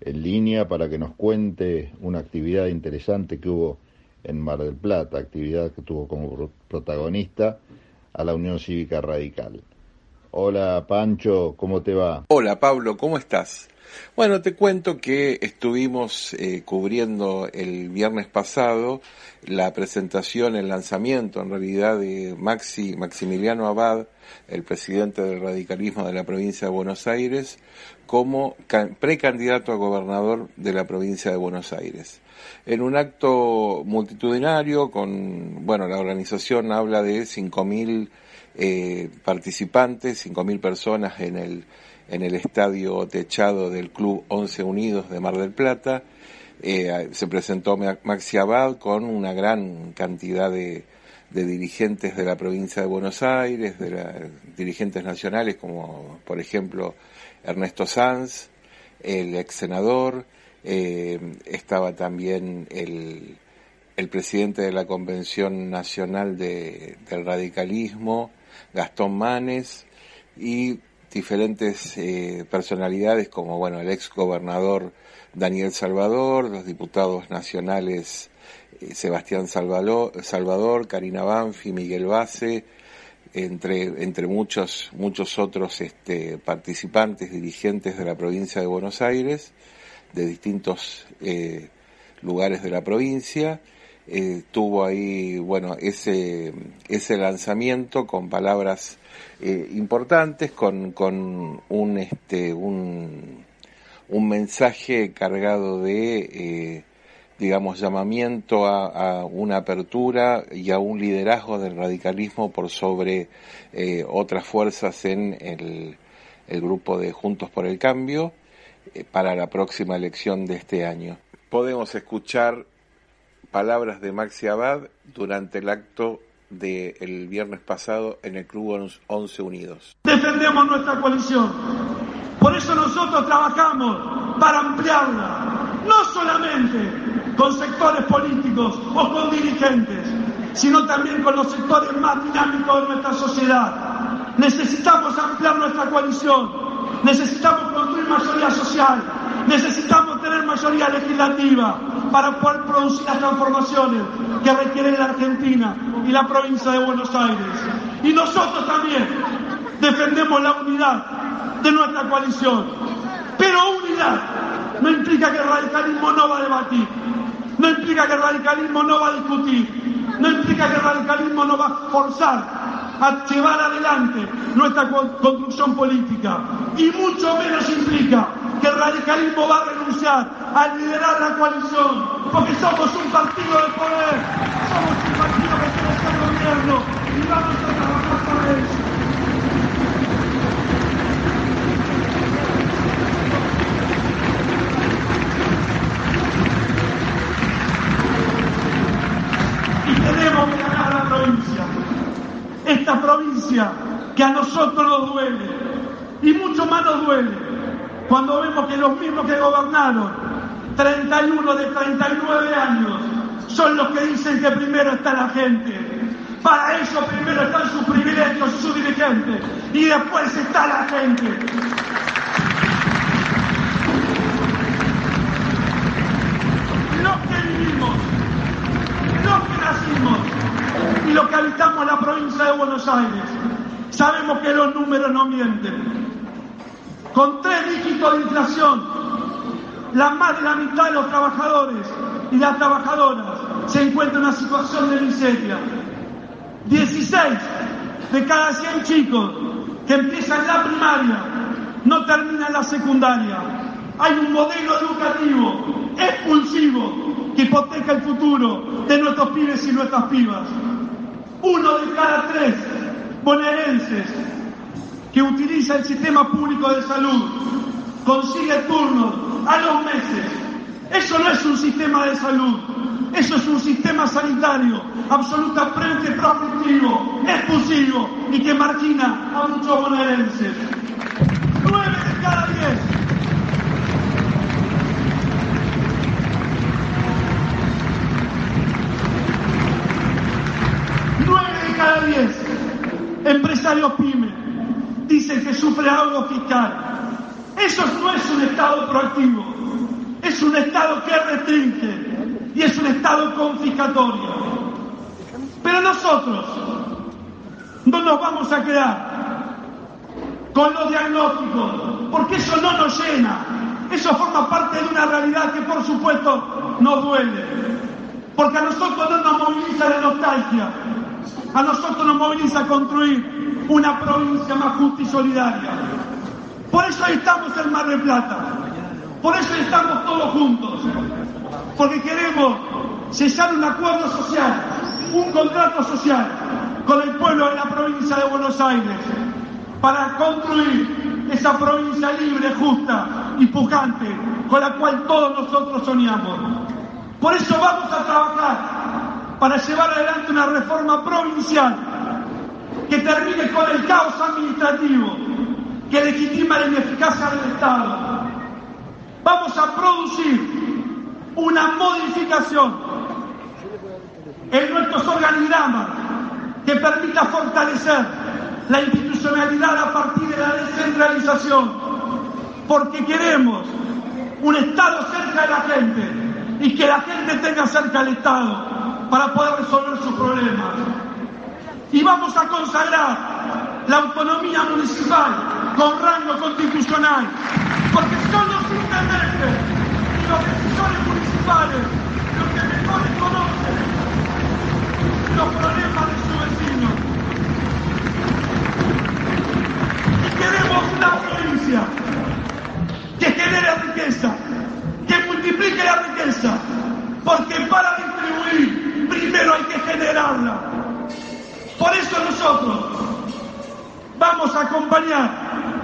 en línea para que nos cuente una actividad interesante que hubo en Mar del Plata, actividad que tuvo como protagonista a la Unión Cívica Radical. Hola Pancho, ¿cómo te va? Hola Pablo, ¿cómo estás? Bueno, te cuento que estuvimos eh, cubriendo el viernes pasado la presentación, el lanzamiento en realidad de Maxi, Maximiliano Abad, el presidente del radicalismo de la provincia de Buenos Aires, como precandidato a gobernador de la provincia de Buenos Aires. En un acto multitudinario con, bueno, la organización habla de 5.000 eh, participantes, 5.000 personas en el, en el estadio techado del Club 11 Unidos de Mar del Plata. Eh, se presentó Maxi Abad con una gran cantidad de, de dirigentes de la provincia de Buenos Aires, de dirigentes nacionales como por ejemplo Ernesto Sanz, el ex senador, eh, estaba también el, el, presidente de la Convención Nacional de, del Radicalismo, Gastón Manes, y diferentes eh, personalidades como bueno el ex gobernador Daniel Salvador, los diputados nacionales eh, Sebastián Salvador, Salvador, Karina Banfi, Miguel Base, entre, entre muchos, muchos otros este, participantes, dirigentes de la provincia de Buenos Aires, de distintos eh, lugares de la provincia. Eh, tuvo ahí, bueno, ese, ese lanzamiento con palabras importantes, con, con un, este, un, un mensaje cargado de digamos, llamamiento a, una apertura y a un liderazgo del radicalismo por sobre eh, otras fuerzas en el, grupo de Juntos por el Cambio eh, para la próxima elección de este año. Podemos escuchar palabras de Maxi Abad durante el acto del viernes pasado en el Club 11 Unidos. Defendemos nuestra coalición. Por eso nosotros trabajamos para ampliarla, no solamente con sectores políticos o con dirigentes, sino también con los sectores más dinámicos de nuestra sociedad. Necesitamos ampliar nuestra coalición, necesitamos construir mayoría social, necesitamos tener mayoría legislativa para poder producir las transformaciones que requiere la Argentina y la provincia de Buenos Aires. Y nosotros también defendemos la unidad de nuestra coalición. Pero unidad no implica que el radicalismo no va a debatir, no implica que el radicalismo no va a discutir, no implica que el radicalismo no va a forzar a llevar adelante nuestra construcción política. Y mucho menos implica que el radicalismo va a renunciar a liderar la coalición, porque somos un partido de poder, somos un partido que quiere ser gobierno y vamos a trabajar para eso. tenemos que ganar la provincia. Esta provincia que a nosotros nos duele y mucho más nos duele cuando vemos que los mismos que gobernaron 31 de 39 años son los que dicen que primero está la gente. Para eso primero están sus privilegios y sus dirigentes y después está la gente. Los que vivimos y lo que habitamos la provincia de Buenos Aires, sabemos que los números no mienten. Con tres dígitos de inflación, la más de la mitad de los trabajadores y las trabajadoras se encuentran en una situación de miseria. 16 de cada 100 chicos que empiezan la primaria no terminan la secundaria. Hay un modelo educativo expulsivo que hipoteca el futuro de nuestros pibes y nuestras pibas. Uno de cada tres bonaerenses que utiliza el sistema público de salud consigue turnos a los meses. Eso no es un sistema de salud. Eso es un sistema sanitario absolutamente proactivo, expulsivo y que margina a muchos bonaerenses. Nueve de cada diez Nueve de cada diez empresarios pymes dicen que sufre algo fiscal. Eso no es un Estado proactivo, es un Estado que restringe y es un Estado confiscatorio. Pero nosotros no nos vamos a quedar con los diagnósticos, porque eso no nos llena. Eso forma parte de una realidad que por supuesto nos duele. Porque a nosotros no nos moviliza la nostalgia, a nosotros nos moviliza construir una provincia más justa y solidaria. Por eso estamos en Mar del Plata. Por eso estamos todos juntos. Porque queremos cesar un acuerdo social, un contrato social con el pueblo de la provincia de Buenos Aires para construir esa provincia libre, justa y pujante con la cual todos nosotros soñamos. Por eso vamos a trabajar para llevar adelante una reforma provincial que termine con el caos administrativo que legitima la ineficacia del Estado. Vamos a producir una modificación en nuestros organigramas que permita fortalecer la institucionalidad a partir de la descentralización, porque queremos un Estado cerca de la gente y que la gente tenga cerca al Estado para poder resolver sus problemas. Y vamos a consagrar la autonomía municipal con rango constitucional, porque son los decisores municipales los que mejor conocen los problemas de su vecino. Y queremos una provincia que genere riqueza, que multiplique la riqueza, porque para distribuir primero hay que generarla. Por eso nosotros vamos a acompañar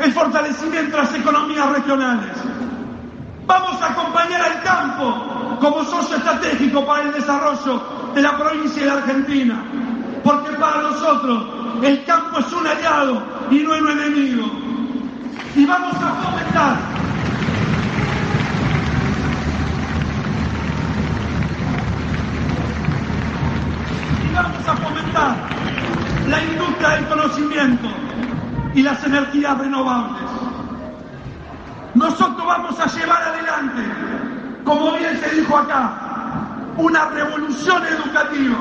el fortalecimiento de las economías regionales. Vamos a acompañar al campo como socio estratégico para el desarrollo de la provincia de Argentina. Porque para nosotros el campo es un aliado y no es un enemigo. Y vamos a fomentar y vamos a fomentar la industria del conocimiento y las energías renovables. Nosotros vamos a llevar adelante, como bien se dijo acá, una revolución educativa.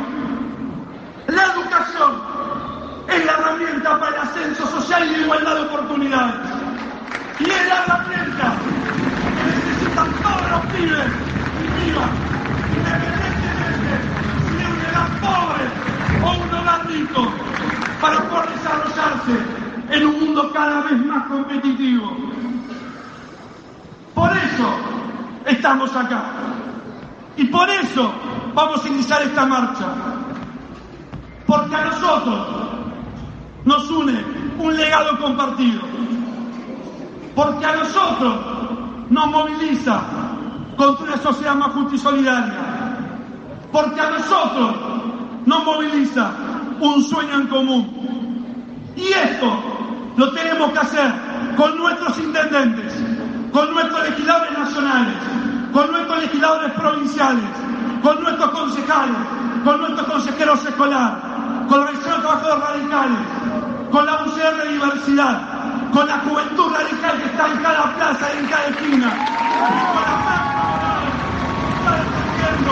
La educación es la herramienta para el ascenso social y la igualdad de oportunidades. Y es la herramienta que necesitan todos los pibes y pibas, independientemente si es un edad pobre o un hogar rico, para poder desarrollarse en un mundo cada vez más competitivo. Por eso estamos acá. Y por eso vamos a iniciar esta marcha. Porque a nosotros nos une un legado compartido. Porque a nosotros nos moviliza contra una sociedad más justa y solidaria. Porque a nosotros nos moviliza un sueño en común. Y esto lo tenemos que hacer con nuestros intendentes, con nuestros legisladores nacionales, con nuestros legisladores provinciales, con nuestros concejales, con nuestros consejeros escolares, con los de trabajadores radicales, con la UCR de diversidad, con la juventud radical que está en cada plaza en cada esquina, la macro que está defendiendo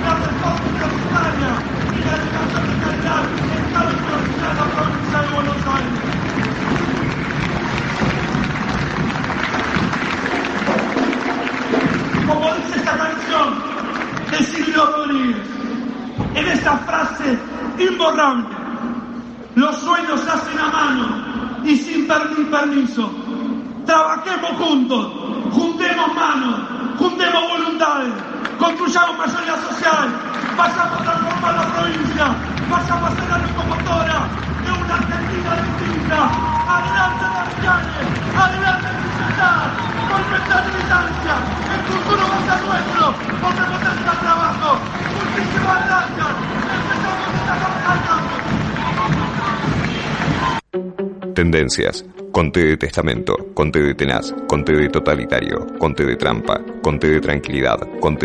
la reforma universitaria y la educación de calidad en cada universidad de la provincia de Buenos Aires. como dice esta canción de Silvio Rodríguez, en esa frase los sueños se hacen a mano y sin pedir permiso. Trabajemos juntos, juntemos manos, juntemos voluntades, construyamos mayoría social, vayamos a transformar la provincia, vayamos a ser la locomotora de una Argentina distinta. Adelante radicales, adelante Tendencias. Conté de testamento, conté de tenaz, conté de totalitario, conté de trampa, conté de tranquilidad, conté